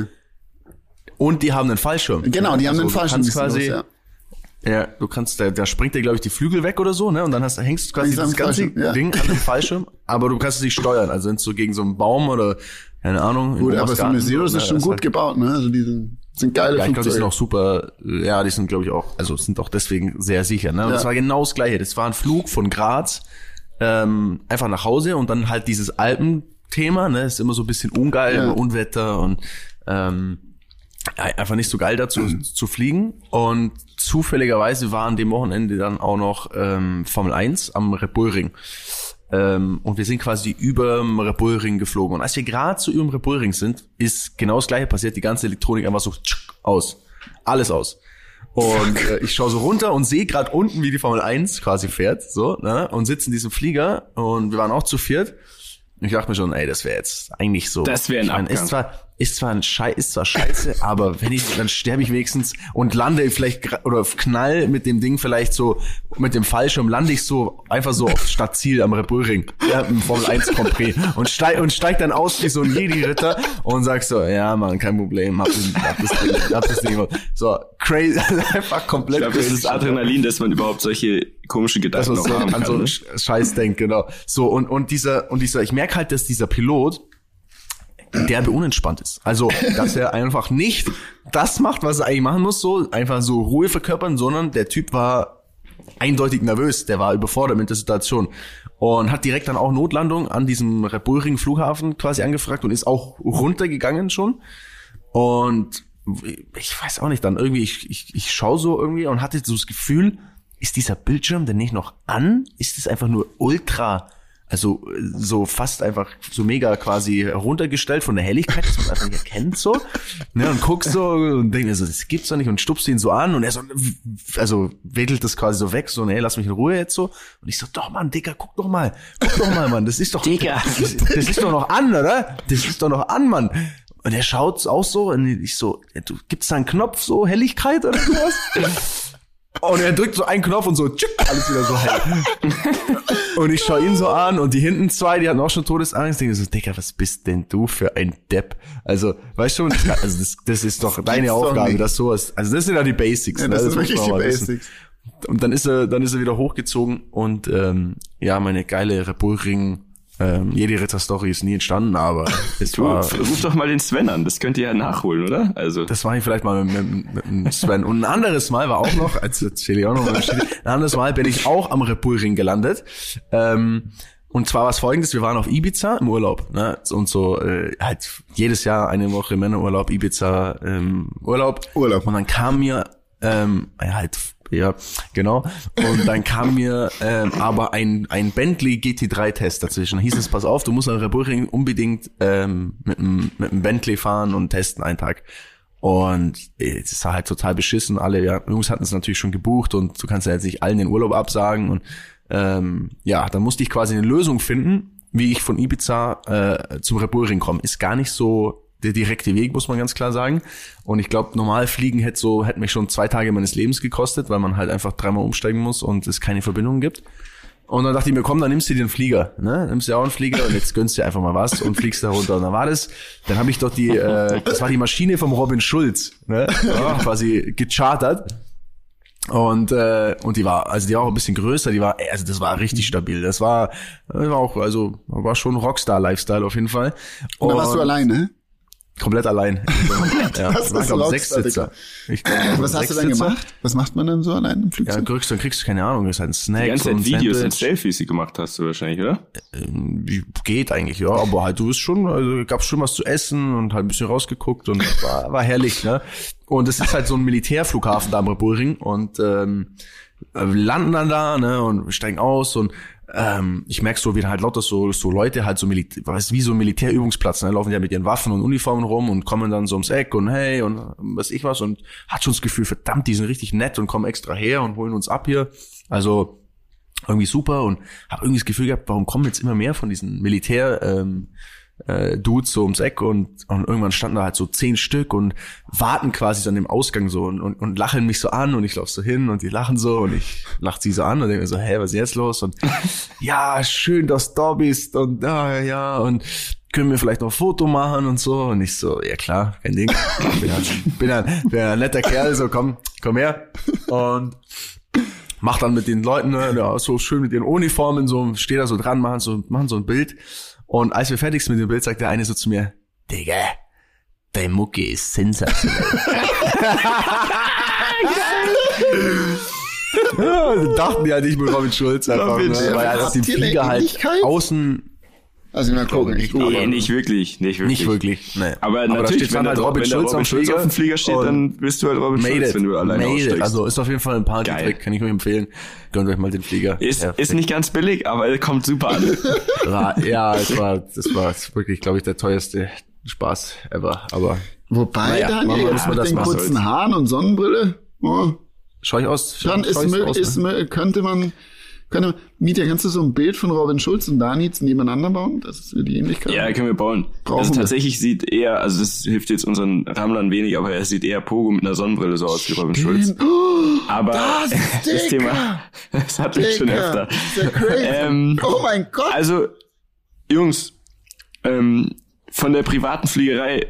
und die haben einen Fallschirm. Genau, die haben Also den du falschen kannst quasi, ja. Ja, du kannst, da, da springt dir, glaube ich, die Flügel weg oder so, ne? Und dann hast, hängst du quasi das ganze Fallschirm, ja. Ding an dem Fallschirm, aber du kannst es nicht steuern. Also wenn du so gegen so einen Baum oder, keine Ahnung. Gut, aber so eine ne, ist schon gut halt- gebaut, ne? Also die sind, sind geile Ja, ich glaube, die sind auch super, ja, die sind, glaube ich, auch, also sind auch deswegen sehr sicher. Ne? Und Ja. das war genau das Gleiche. Das war ein Flug von Graz ähm, einfach nach Hause und dann halt dieses Alpenthema, ne, ist immer so ein bisschen ungeil, Ja. Unwetter und ähm, einfach nicht so geil dazu zu fliegen. Und zufälligerweise war an dem Wochenende dann auch noch ähm, Formel 1 am Red Bull Ring. Ähm, und wir sind quasi über dem Red Bull Ring geflogen. Und als wir gerade so über dem Red Bull Ring sind, ist genau das gleiche passiert. Die ganze Elektronik einfach so tschuck, aus. Alles aus. Und äh, ich schaue so runter und sehe gerade unten, wie die Formel 1 quasi fährt, so, ne? Und sitze in diesem Flieger und wir waren auch zu viert. Und ich dachte mir schon, ey, das wäre jetzt eigentlich so. Das wär ein Abgang. ist zwar, ist zwar ein Schei ist zwar scheiße, (laughs) aber wenn ich, dann sterbe ich wenigstens und lande vielleicht oder knall mit dem Ding vielleicht so, mit dem Fallschirm lande ich so einfach so auf Stadtziel am Red Bull Ring, ja, im Formel 1 Grand und steig, und steig dann aus wie so ein Jedi-Ritter und sag so, ja man, kein Problem, hab, das- hab das Ding, hab das Ding. So, crazy, (laughs) einfach komplett Ich glaube, das crazy. ist das Adrenalin, dass man überhaupt solche komischen dass Gedanken man noch so haben an so kann. einen Ne? Sch- Scheiß denkt, genau. So, und, und dieser, und dieser, ich merke halt, dass dieser Pilot derbe unentspannt ist. Also, dass er einfach nicht das macht, was er eigentlich machen muss, so einfach so Ruhe verkörpern, sondern der Typ war eindeutig nervös, der war überfordert mit der Situation und hat direkt dann auch Notlandung an diesem Red Flughafen quasi angefragt und ist auch runtergegangen schon. Und ich weiß auch nicht, dann irgendwie, ich, ich, ich schaue so irgendwie und hatte so das Gefühl, ist dieser Bildschirm denn nicht noch an? Ist es einfach nur ultra, also äh, so fast einfach so mega quasi runtergestellt von der Helligkeit, dass man einfach nicht erkennt so. Ne, und guckst so und denk mir so, das gibt's doch nicht und stupst ihn so an und er so, also wedelt das quasi so weg, so, nee, lass mich in Ruhe jetzt so. Und ich so, doch Mann, Dicker, guck doch mal, guck doch mal, Mann, das ist doch, Digga. das, das ist doch noch an, oder? Das ist doch noch an, Mann. Und er schaut auch so und ich so, du, gibt's da einen Knopf, so Helligkeit oder sowas? Und er drückt so einen Knopf und so, tschick, alles wieder so hell. Und ich schaue ihn so an und die hinten zwei, die hatten auch schon Todesangst. Ich denke so, Digga, was bist denn du für ein Depp? Also, weißt du, das, also das, das ist doch deine gibt's doch Aufgabe, dass sowas, also das sind ja die Basics. Ja, ne? das sind muss wirklich die wissen. Basics. Und dann ist er, dann ist er wieder hochgezogen und ähm, ja, meine geile Red Bull Ring, ähm, jede Ritter-Story ist nie entstanden, aber (laughs) es Du, war, ruf doch mal den Sven an, das könnt ihr ja nachholen, oder? Also, das war ich vielleicht mal mit, mit, mit dem Sven. Und ein anderes Mal war auch noch, als erzähle ich auch noch mal, ein anderes Mal bin ich auch am Red Bull Ring gelandet. Ähm, und zwar war es folgendes, wir waren auf Ibiza im Urlaub, ne? Und so äh, halt jedes Jahr eine Woche Männerurlaub, Ibiza ähm, Urlaub. Urlaub. Und dann kam mir ähm, halt ja, genau. Und dann kam mir ähm, aber ein, ein Bentley GT3-Test dazwischen. Da hieß es, pass auf, du musst Bull Ring unbedingt ähm, mit einem mit einem Bentley fahren und testen einen Tag. Und äh, es war halt total beschissen. Alle ja, Jungs hatten es natürlich schon gebucht und du kannst ja jetzt nicht allen den Urlaub absagen. Und ähm, ja, dann musste ich quasi eine Lösung finden, wie ich von Ibiza äh, zum Red komme. Ist gar nicht so der direkte Weg, muss man ganz klar sagen. Und ich glaube, normal fliegen hätte so, hätte mich schon zwei Tage meines Lebens gekostet, weil man halt einfach dreimal umsteigen muss und es keine Verbindung gibt. Und dann dachte ich mir, komm, dann nimmst du dir den Flieger, ne? Nimmst du auch einen Flieger und jetzt gönnst du dir einfach mal was und fliegst da runter. Und dann war das, dann habe ich doch die, äh, das war die Maschine vom Robin Schulz, ne? Ja, quasi gechartert. Und äh, und die war also die war auch ein bisschen größer, die war also das war richtig stabil. Das war, das war auch also war schon Rockstar Lifestyle auf jeden Fall. Und dann warst du alleine? Komplett allein. (laughs) ja, Das war, ist glaub, Rockstar, Sechssitzer. Ich glaub, Was hast du dann Sechssitzer. gemacht? Was macht man dann so allein im Ja, Flugzeug? kriegst, dann kriegst du keine Ahnung, ist halt ein Snack. die ganze Zeit Videos und. Selfies die gemacht hast du wahrscheinlich, oder? Wie- Geht eigentlich, ja, aber halt, du bist schon, also gab's schon was zu essen und halt ein bisschen rausgeguckt und war, war herrlich, ne? Und es ist halt so ein Militärflughafen da am Red Bull Ring und ähm, wir landen dann da, ne, und wir steigen aus und ähm, ich merk so, wie halt lauter so, so Leute halt so Militär, weißt, wie so Militärübungsplatz, ne, laufen ja mit ihren Waffen und Uniformen rum und kommen dann so ums Eck und hey und was ich was und hat schon das Gefühl, verdammt, die sind richtig nett und kommen extra her und holen uns ab hier. Also irgendwie super und habe irgendwie das Gefühl gehabt, warum kommen jetzt immer mehr von diesen Militär ähm, äh, Dudes so ums Eck und, und irgendwann standen da halt so zehn Stück und warten quasi so an dem Ausgang so und, und, und lachen mich so an und ich lauf so hin und die lachen so und ich lach sie so an und denke mir so, hä, was ist jetzt los? Und (laughs) ja, schön, dass du da bist und ja, ja und können wir vielleicht noch ein Foto machen und so und ich so, ja klar, kein Ding. (laughs) Bin ein, bin ein, bin ein netter Kerl, so komm, komm her und mach dann mit den Leuten, ne, ja, so schön mit ihren Uniformen, so, steht da so dran, machen so, machen so ein Bild. Und als wir fertig sind mit dem Bild, sagt der eine so zu mir, Digga, dein Mucke ist sensationell. (laughs) ja, dachten die halt, ich bin Robin Schulz einfach, ne, weil ihr eine Flieger halt außen Also mal gucken, ich Nee, nicht wirklich, nicht wirklich. nicht wirklich, ne. Aber, da natürlich, steht wenn, dann halt Robin wenn Schulz Robin am Schulz Flieger auf dem Flieger steht, dann bist du halt Robin Schulz, it, wenn du alleine aussteigst. Also ist auf jeden Fall ein Party-Trick, kann ich euch empfehlen. Gönnt euch mal den Flieger. ist, ist nicht ganz billig, aber kommt super an. (laughs) Ja, es war, das war wirklich, glaube ich, der teuerste Spaß ever. Aber Wobei, Naja, müssen wir mit das den machen. kurzen Haaren und Sonnenbrille, oh, schau ich aus. dann schau ist, ich mö- aus, ist, ne? könnte man Können, Mieter, kannst du so ein Bild von Robin Schulz und Danitz nebeneinander bauen? Das ist die Ähnlichkeit. Ja, können wir bauen. Brauchen also wir. tatsächlich sieht er, also das hilft jetzt unseren Rammlern wenig, aber er sieht eher Pogo mit einer Sonnenbrille so aus wie Robin Schulz. Oh, Aber Das, (laughs) das Dicker! Thema, das hatten wir schon Digga, öfter. Ähm, oh mein Gott. Also, Jungs, ähm, von der privaten Fliegerei,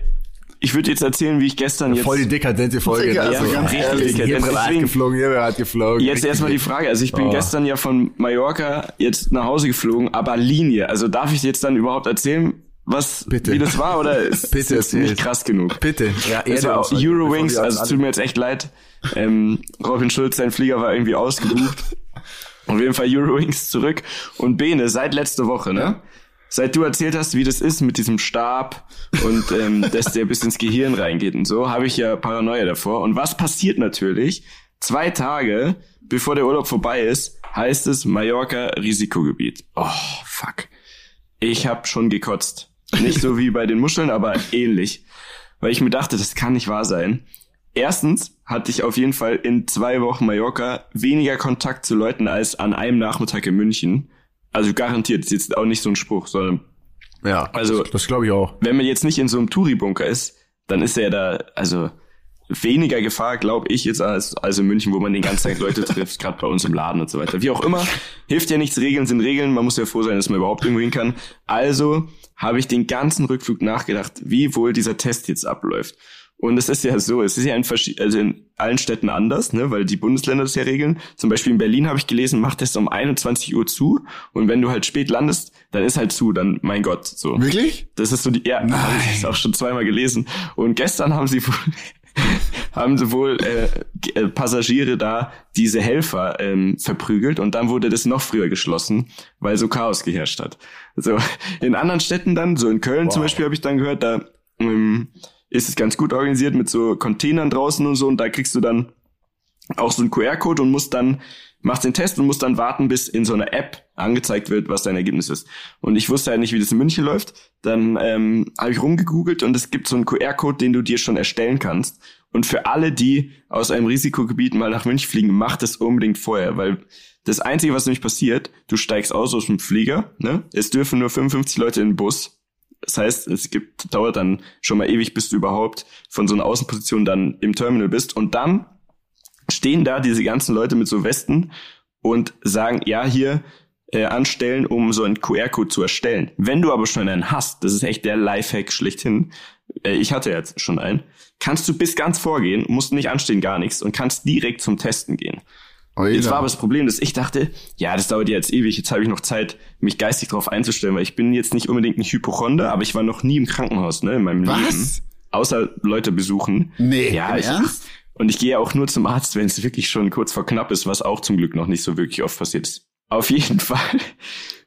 ich würde jetzt erzählen, wie ich gestern jetzt... Voll die dekadente Folge. Digga, Also, also ganz richtig ehrlich, Hier privat geflogen, hier privat geflogen. Jetzt Richtig. erstmal die Frage. Also ich bin Oh. gestern ja von Mallorca jetzt nach Hause geflogen, aber Linie. Also darf ich jetzt dann überhaupt erzählen, was, Bitte. wie das war oder (laughs) ist Bitte ist erzähl. nicht krass genug? Bitte. Ja, Es war auch Eurowings, also es tut mir jetzt echt leid. Ähm, Robin Schulz, sein Flieger war irgendwie ausgebucht. (laughs) Auf jeden Fall Eurowings zurück. Und Bene, seit letzter Woche, ne? Seit du erzählt hast, wie das ist mit diesem Stab und ähm, (laughs) dass der bis ins Gehirn reingeht und so, habe ich ja Paranoia davor. Und was passiert natürlich? Zwei Tage bevor der Urlaub vorbei ist, heißt es Mallorca Risikogebiet. Oh, fuck. Ich habe schon gekotzt. Nicht so wie bei den Muscheln, aber ähnlich. Weil ich mir dachte, das kann nicht wahr sein. Erstens hatte ich auf jeden Fall in zwei Wochen Mallorca weniger Kontakt zu Leuten als an einem Nachmittag in München. Also garantiert, ist jetzt auch nicht so ein Spruch, sondern Ja, Also- das, das glaube ich auch. wenn man jetzt nicht in so einem Touri-Bunker ist, dann ist er da, also weniger Gefahr, glaube ich, jetzt als, als in München, wo man den ganzen Tag Leute trifft, (laughs) gerade bei uns im Laden und so weiter. Wie auch immer, hilft ja nichts, Regeln sind Regeln, man muss ja froh sein, dass man überhaupt irgendwo hin kann. Also habe ich den ganzen Rückflug nachgedacht, wie wohl dieser Test jetzt abläuft. Und es ist ja so, es ist ja in, also in allen Städten anders, ne, weil die Bundesländer das ja regeln. Zum Beispiel in Berlin habe ich gelesen, macht es um 21 Uhr zu. Und wenn du halt spät landest, dann ist halt zu, dann mein Gott, so. Wirklich? Das ist so die, ja, habe ich auch schon zweimal gelesen. Und gestern haben sie wohl, (laughs) haben sie wohl äh, äh, Passagiere da diese Helfer ähm, verprügelt und dann wurde das noch früher geschlossen, weil so Chaos geherrscht hat. So in anderen Städten dann, so in Köln zum Beispiel habe ich dann gehört, da ähm, ist es ganz gut organisiert mit so Containern draußen und so und da kriegst du dann auch so einen QR-Code und musst dann, machst den Test und musst dann warten, bis in so einer App angezeigt wird, was dein Ergebnis ist. Und ich wusste halt nicht, wie das in München läuft. Dann ähm, habe ich rumgegoogelt und es gibt so einen QR-Code, den du dir schon erstellen kannst. Und für alle, die aus einem Risikogebiet mal nach München fliegen, macht es unbedingt vorher, weil das Einzige, was nämlich passiert, du steigst aus aus dem Flieger, ne? Es dürfen nur 55 Leute in den Bus. Das heißt, es gibt, dauert dann schon mal ewig, bis du überhaupt von so einer Außenposition dann im Terminal bist. Und dann stehen da diese ganzen Leute mit so Westen und sagen, ja, hier äh, anstellen, um so einen QR-Code zu erstellen. Wenn du aber schon einen hast, das ist echt der Lifehack schlechthin, äh, ich hatte jetzt schon einen, kannst du bis ganz vorgehen, musst nicht anstehen, gar nichts und kannst direkt zum Testen gehen. Oida. Jetzt war aber das Problem, dass ich dachte, ja, das dauert jetzt ewig, jetzt habe ich noch Zeit, mich geistig darauf einzustellen, weil ich bin jetzt nicht unbedingt ein Hypochonder, aber ich war noch nie im Krankenhaus, ne, in meinem Was? Leben. Außer Leute besuchen. Nee, ja, ich, Ernst? Und ich gehe auch nur zum Arzt, wenn es wirklich schon kurz vor knapp ist, was auch zum Glück noch nicht so wirklich oft passiert ist. Auf jeden (laughs) Fall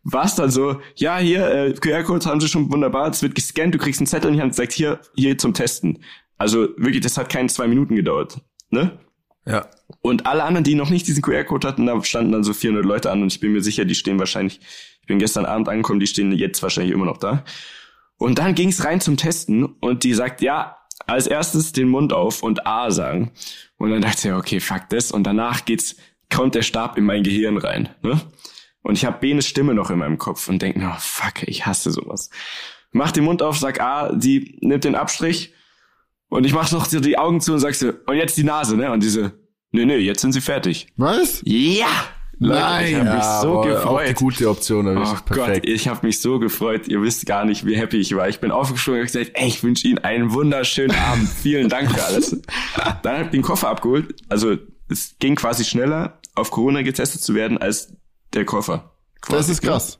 war es dann so, ja, hier, äh, QR-Codes haben sie schon wunderbar, es wird gescannt, du kriegst einen Zettel in die Hand und sagst, hier, hier zum Testen. Also wirklich, das hat keine zwei Minuten gedauert. Ne? Ja. Und alle anderen, die noch nicht diesen QR-Code hatten, da standen dann so 400 Leute an und ich bin mir sicher, die stehen wahrscheinlich, ich bin gestern Abend angekommen, die stehen jetzt wahrscheinlich immer noch da. Und dann ging's rein zum Testen und die sagt, ja, als erstes den Mund auf und A sagen. Und dann dachte ich, okay, fuck das. Und danach geht's, kommt der Stab in mein Gehirn rein. Ne? Und ich habe Benes Stimme noch in meinem Kopf und denke, oh, fuck, ich hasse sowas. Mach den Mund auf, sag A, die nimmt den Abstrich und ich mach noch so die Augen zu und sag so, und jetzt die Nase, ne? Und diese, nee, nee, jetzt sind sie fertig. Was? Ja! Leute, Nein, ich habe mich Ja, so Auch die gefreut. gute Option, Oh ist Gott, perfekt. ich habe mich so gefreut. Ihr wisst gar nicht, wie happy ich war. Ich bin aufgesprungen und gesagt, ey, ich wünsche Ihnen einen wunderschönen Abend. Vielen Dank für alles. (laughs) Dann habe ich den Koffer abgeholt. Also es ging quasi schneller, auf Corona getestet zu werden, als der Koffer. Quasi. Das ist krass.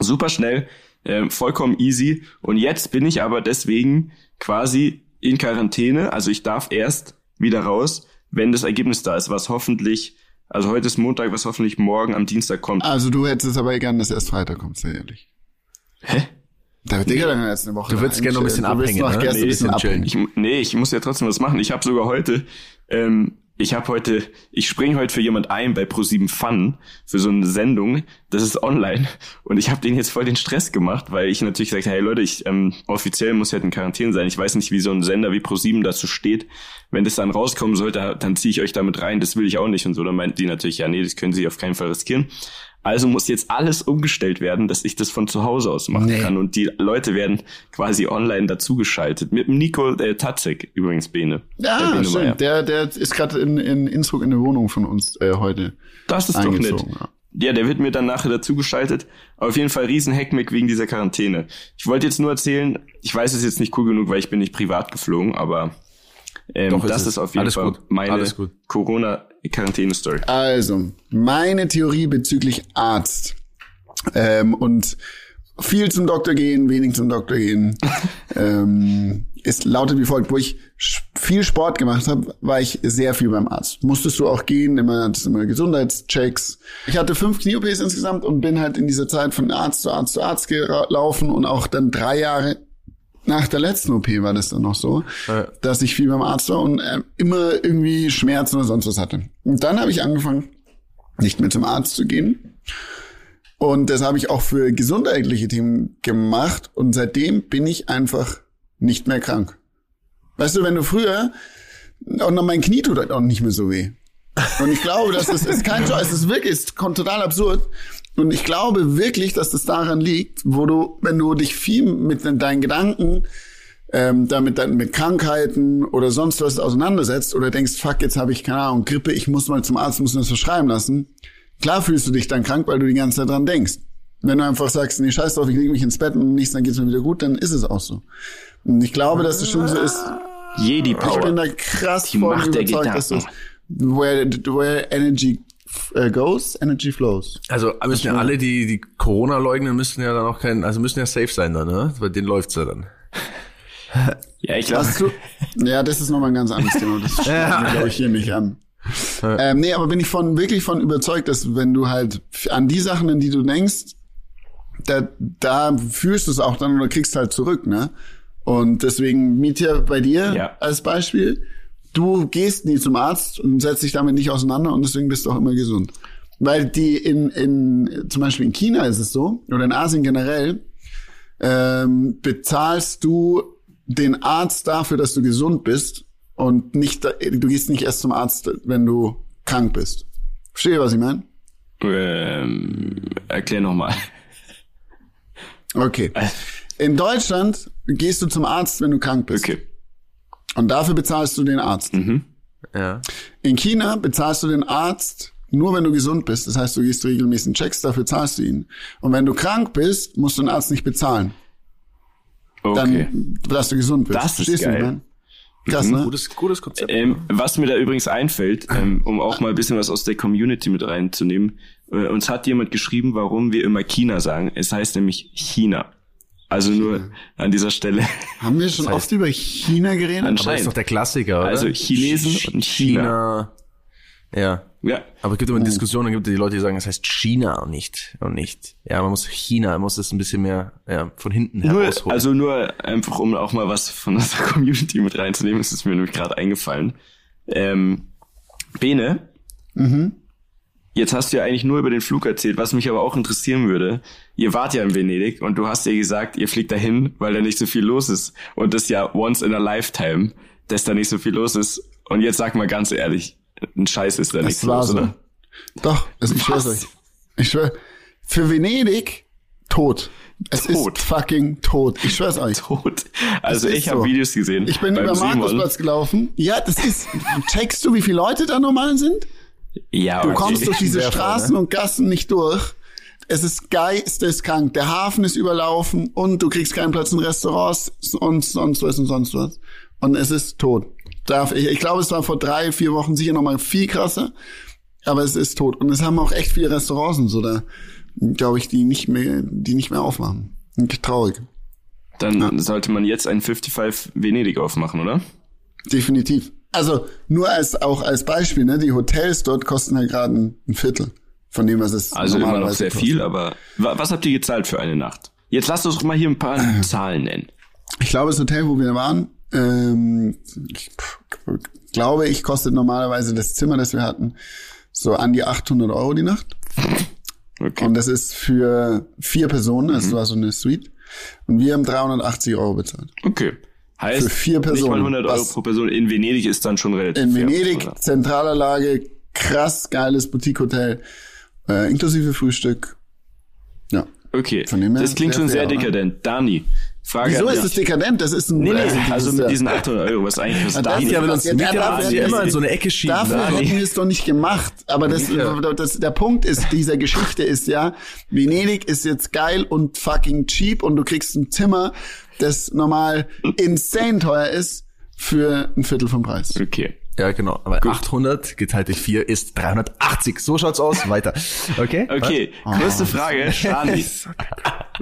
Super schnell, ähm, vollkommen easy. Und jetzt bin ich aber deswegen quasi in Quarantäne. Also ich darf erst wieder raus, wenn das Ergebnis da ist, was hoffentlich, also heute ist Montag, was hoffentlich morgen am Dienstag kommt. Also du hättest es aber gern, dass erst Freitag kommt, sehr ehrlich. Hä? Da Digga, dann jetzt eine Woche. Du würdest gerne noch ein bisschen abhängen, noch ne? gerne ein Nee, bisschen. Ich, nee, ich muss ja trotzdem was machen. Ich habe sogar heute, ähm, ich habe heute, ich springe heute für jemand ein bei Pro7 Fun für so eine Sendung. Das ist online und ich habe denen jetzt voll den Stress gemacht, weil ich natürlich gesagt hey Leute, ich ähm, offiziell muss halt in Quarantäne sein. Ich weiß nicht, wie so ein Sender wie Pro7 dazu steht. Wenn das dann rauskommen sollte, dann ziehe ich euch damit rein. Das will ich auch nicht und so. Dann meinten die natürlich, ja, nee, das können sie auf keinen Fall riskieren. Also muss jetzt alles umgestellt werden, dass ich das von zu Hause aus machen Nee. kann. Und die Leute werden quasi online dazugeschaltet. Mit dem Nico äh, Tatzek übrigens, Bene. Ja, Der Bene. Der, der ist gerade in, in Innsbruck in der Wohnung von uns äh, heute. Das ist doch nett. ja. Ja, der wird mir dann nachher dazugeschaltet. Aber auf jeden Fall riesen Hackmeck wegen dieser Quarantäne. Ich wollte jetzt nur erzählen, ich weiß es jetzt nicht cool genug, weil ich bin nicht privat geflogen, aber ähm, Doch, ist das es. ist auf jeden Alles Fall gut. meine Alles gut. Corona-Quarantäne-Story. Also, meine Theorie bezüglich Arzt. Ähm, und viel zum Doktor gehen, wenig zum Doktor gehen. (laughs) ähm, es lautet wie folgt, wo ich viel Sport gemacht habe, war ich sehr viel beim Arzt. Musstest du auch gehen, immer, hattest immer Gesundheitschecks. Ich hatte fünf Knie-OPs insgesamt und bin halt in dieser Zeit von Arzt zu Arzt zu Arzt gelaufen und auch dann drei Jahre nach der letzten OP war das dann noch so, Ja. dass ich viel beim Arzt war und äh, immer irgendwie Schmerzen oder sonst was hatte. Und dann habe ich angefangen, nicht mehr zum Arzt zu gehen. Und das habe ich auch für gesundheitliche Themen gemacht. Und seitdem bin ich einfach nicht mehr krank. Weißt du, wenn du früher, und noch mein Knie tut halt auch nicht mehr so weh. Und ich glaube, dass das ist kein Job, es ist wirklich, es ist total absurd. Und ich glaube wirklich, dass das daran liegt, wo du, wenn du dich viel mit deinen Gedanken, ähm, damit dann mit Krankheiten oder sonst was auseinandersetzt oder denkst, fuck, jetzt habe ich keine Ahnung, Grippe, ich muss mal zum Arzt, muss mir das verschreiben lassen. Klar fühlst du dich dann krank, weil du die ganze Zeit dran denkst. Wenn du einfach sagst, nee, scheiß drauf, ich lege mich ins Bett und nächsten Tag geht's mir wieder gut, dann ist es auch so. Und ich glaube, dass es schon so ist. Jedi Ich Power. bin da krass Die von Macht überzeugt, dass das, where, where energy äh, goes, energy flows. Also müssen ja alle, die die Corona leugnen, müssen ja dann auch kein, also müssen ja safe sein dann, ne? Bei denen läuft's ja dann. (laughs) Ja, ich glaube? Ja, das ist nochmal ein ganz anderes Thema. Das (laughs) wir, glaube ich, hier nicht an. Ähm, nee, aber bin ich von wirklich von überzeugt, dass wenn du halt an die Sachen, an die du denkst, da, da fühlst du es auch dann oder kriegst halt zurück, ne? Und deswegen, Mietja, bei dir Ja. als Beispiel, du gehst nie zum Arzt und setzt dich damit nicht auseinander und deswegen bist du auch immer gesund. Weil die in, in zum Beispiel in China ist es so, oder in Asien generell, ähm, bezahlst du den Arzt dafür, dass du gesund bist und nicht, du gehst nicht erst zum Arzt, wenn du krank bist. Verstehe, was ich meine? ähm, erklär nochmal. Okay. In Deutschland gehst du zum Arzt, wenn du krank bist. Okay. Und dafür bezahlst du den Arzt. Ja. In China bezahlst du den Arzt nur, wenn du gesund bist. Das heißt, du gehst regelmäßig Checks, dafür zahlst du ihn. Und wenn du krank bist, musst du den Arzt nicht bezahlen. Okay. Dann, dass du gesund bist. Das ist Verstehst du, geil. meine? Krass, ne? Gutes, gutes Konzept. Ähm, was mir da übrigens einfällt, ähm, um auch mal ein bisschen was aus der Community mit reinzunehmen, äh, uns hat jemand geschrieben, warum wir immer China sagen. Es heißt nämlich China. Also nur an dieser Stelle. Haben wir schon oft über China geredet? Aber das ist anscheinend. doch der Klassiker, oder? Also Chinesen Ch- und China. Ja. Ja, Aber es gibt immer Diskussionen, gibt es die Leute, die sagen, es heißt China und nicht, und nicht. Ja, man muss China, man muss das ein bisschen mehr, ja, von hinten nur, herausholen. also nur einfach, um auch mal was von unserer (laughs) Community mit reinzunehmen, es ist mir nämlich gerade eingefallen. Ähm, Bene, jetzt hast du ja eigentlich nur über den Flug erzählt, was mich aber auch interessieren würde. Ihr wart ja in Venedig und du hast ja gesagt, ihr fliegt dahin, weil da nicht so viel los ist. Und das ist ja once in a lifetime, dass da nicht so viel los ist. Und jetzt sag mal ganz ehrlich, ein Scheiß ist da nichts los, so. oder? Doch, es, ich schwör's euch. Ich schwör, für Venedig, tot. Es Tot. ist fucking tot. Ich schwör's euch. (laughs) Tot. Also ich habe so. Videos gesehen. Ich bin über. Markusplatz gelaufen. Ja, das ist, checkst du, wie viele Leute da normal sind? Ja, Du kommst durch diese (laughs) voll, Straßen und Gassen nicht durch. Es ist geisteskrank. Der Hafen ist überlaufen und du kriegst keinen Platz in Restaurants und sonst was und sonst was. Und es ist tot. Darf ich, ich glaube, es war vor drei, vier Wochen sicher noch mal viel krasser. Aber es ist tot. Und es haben auch echt viele Restaurants und so da, glaube ich, die nicht mehr, die nicht mehr aufmachen. Traurig. Dann sollte man jetzt ein 55 Venedig aufmachen, oder? Definitiv. Also nur als auch als Beispiel, ne? Die Hotels dort kosten halt gerade ein, Viertel von dem, was es Also immer noch sehr kostet. viel, aber wa- was habt ihr gezahlt für eine Nacht? Jetzt lasst uns doch mal hier ein paar Zahlen nennen. Ich glaube, das Hotel, wo wir waren, ähm, ich glaube ich, kostet normalerweise das Zimmer, das wir hatten, so an die 800 Euro die Nacht. Okay. Und das ist für vier Personen, also war so eine Suite. Und wir haben 380 Euro bezahlt. okay. Heißt, Für vier nicht mal Personen. 100 Euro pro Person. In Venedig ist dann schon relativ In fair, Venedig, sagen. zentraler Lage, krass geiles Boutique-Hotel. Äh, inklusive Frühstück. Ja. Okay, Von dem her das klingt sehr schon sehr fair, oder? dekadent. Dani, Frage Wieso ist es dekadent? Das ist ein. Nee, nee, äh, also das mit ist, diesen 800 Euro, was eigentlich was das- Dani... Mietja will uns, Ja, will uns hätten immer wir- in so eine Ecke schieben. Dafür ne? hätten wir es doch nicht gemacht. Aber das, das, der Punkt ist, dieser Geschichte ist ja, Venedig ist jetzt geil und fucking cheap und du kriegst ein Zimmer, das normal insane teuer ist, für ein Viertel vom Preis. Okay. Ja, genau. Aber 800 geteilt durch 4 ist 380. So schaut's aus. Weiter. Okay? Okay, größte Frage, (laughs) Dani.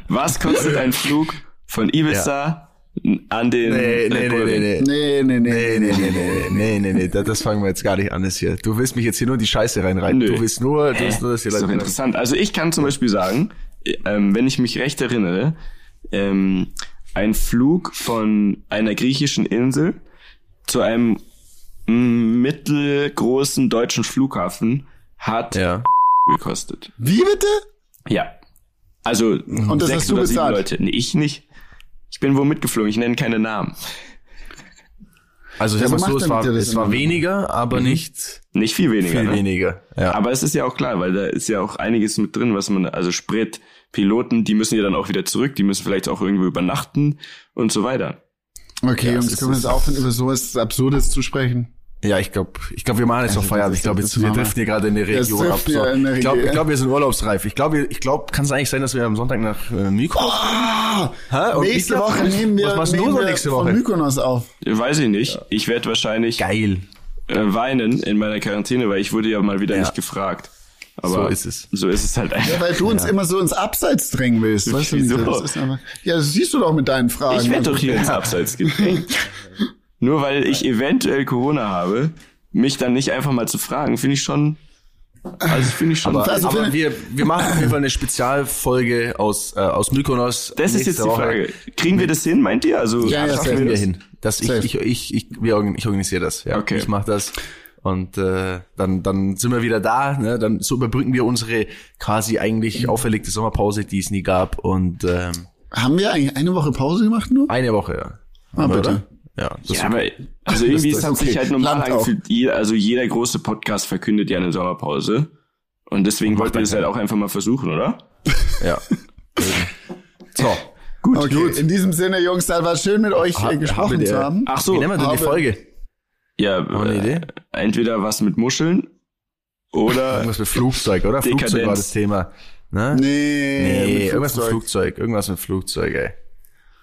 Was kostet ein Flug von Ibiza an den... Nee, nee, nee, nee, nee. Nee, nee, nee. Nee, nee, nee, nee, nee, nee, nee, das, das fangen wir jetzt gar nicht an, das hier. Du willst mich jetzt hier nur in die Scheiße reinreiten. Nö. Du willst nur, du willst nur, dass die ist doch Leute... interessant. Also ich kann zum Beispiel sagen, ähm, wenn ich mich recht erinnere, ähm, ein Flug von einer griechischen Insel zu einem mittelgroßen deutschen Flughafen hat Ja. gekostet. Wie bitte? Ja. Also Und das sechs hast du oder sieben bezahlt? Leute. Nee, ich nicht. Ich bin wohl mitgeflogen, ich nenne keine Namen. Also ich Ja, sag mal so, es war, es war weniger, aber nicht Nicht viel weniger. viel ne? weniger. Ja. Aber es ist ja auch klar, weil da ist ja auch einiges mit drin, was man, also Sprit, Piloten, die müssen ja dann auch wieder zurück, die müssen vielleicht auch irgendwo übernachten und so weiter. Okay, Ja, Jungs, können wir jetzt aufhören, über sowas Absurdes zu sprechen? Ja, ich glaube, ich glaub, wir machen jetzt noch Also, Feierabend. Ich glaube, jetzt wir driften hier gerade in die Jetzt Region ab. So. der Ich glaube, ich glaub, wir sind urlaubsreif. Ich glaube, ich glaube, kann es eigentlich sein, dass wir am Sonntag nach äh, Mykonos? Ah, Hä? Und nächste ich- Woche nehmen wir, Was machst nehmen wir nächste von Woche? Mykonos auf. Weiß ich nicht. Ich werde wahrscheinlich Geil. äh, weinen in meiner Quarantäne, weil ich wurde ja mal wieder Ja. nicht gefragt. Aber So ist es. So ist es halt einfach. Ja, weil du uns immer so ins Abseits drängen willst. Weißt du? Wieso? Das ist einfach, ja, das siehst du doch mit deinen Fragen. Ich werde doch hier ins Abseits gedrängt. (laughs) Nur weil ich eventuell Corona habe, mich dann nicht einfach mal zu fragen, finde ich schon, also finde ich schon. Aber, Also aber wir, wir machen auf jeden Fall eine Spezialfolge aus, äh, aus Mykonos. das ist jetzt die Woche. Frage. Kriegen wir das hin, meint ihr? Also Ja, ja, kriegen wir das? hin. Das ich, ich, ich, ich, wir, ich organisiere das. Ja. Okay. Ich mache das. Und äh, dann, dann sind wir wieder da. Ne? Dann so überbrücken wir unsere quasi eigentlich auferlegte Sommerpause, die es nie gab. Und ähm, Haben wir eigentlich eine Woche Pause gemacht nur? eine Woche, ja. Ah, bitte. Oder? Ja, das Ja, aber also (laughs) irgendwie das ist es okay. sich halt normal. Jeder, also jeder große Podcast verkündet ja eine Sommerpause. Und deswegen wollten wir das halt auch einfach mal versuchen, oder? (laughs) ja. so. Gut, okay. In diesem Sinne, Jungs, das war schön mit euch Ha- äh, gesprochen zu haben. Ach so, Wie nennen wir denn die Folge? Ja, äh, Idee? entweder was mit Muscheln oder (laughs) Irgendwas mit Flugzeug, oder? Flugzeug Dekadenz. war das Thema. Ne? Nee, Nee, mit irgendwas mit Flugzeug. Flugzeug. Irgendwas mit Flugzeug, ey.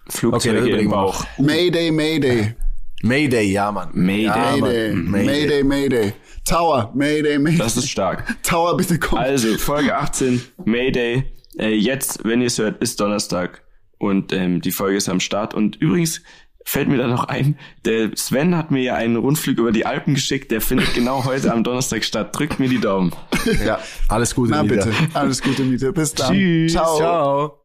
Flugzeuge Okay, im Bauch. Mayday, Mayday. Mayday, ja, Mann. Mayday. Ja, Mann. Mayday, Mayday. Mayday, Mayday. Tower, Mayday, Mayday. Das ist stark. Tower, bitte komm. Also, Folge 18, Mayday. Äh, jetzt, wenn ihr es hört, ist Donnerstag und ähm, die Folge ist am Start. Und übrigens fällt mir da noch ein, der Sven hat mir ja einen Rundflug über die Alpen geschickt, der findet genau heute am Donnerstag statt. Drückt mir die Daumen. Ja, alles Gute. Na bitte. Alles Gute, Miete. Bis dann. Tschüss. Ciao. Ciao.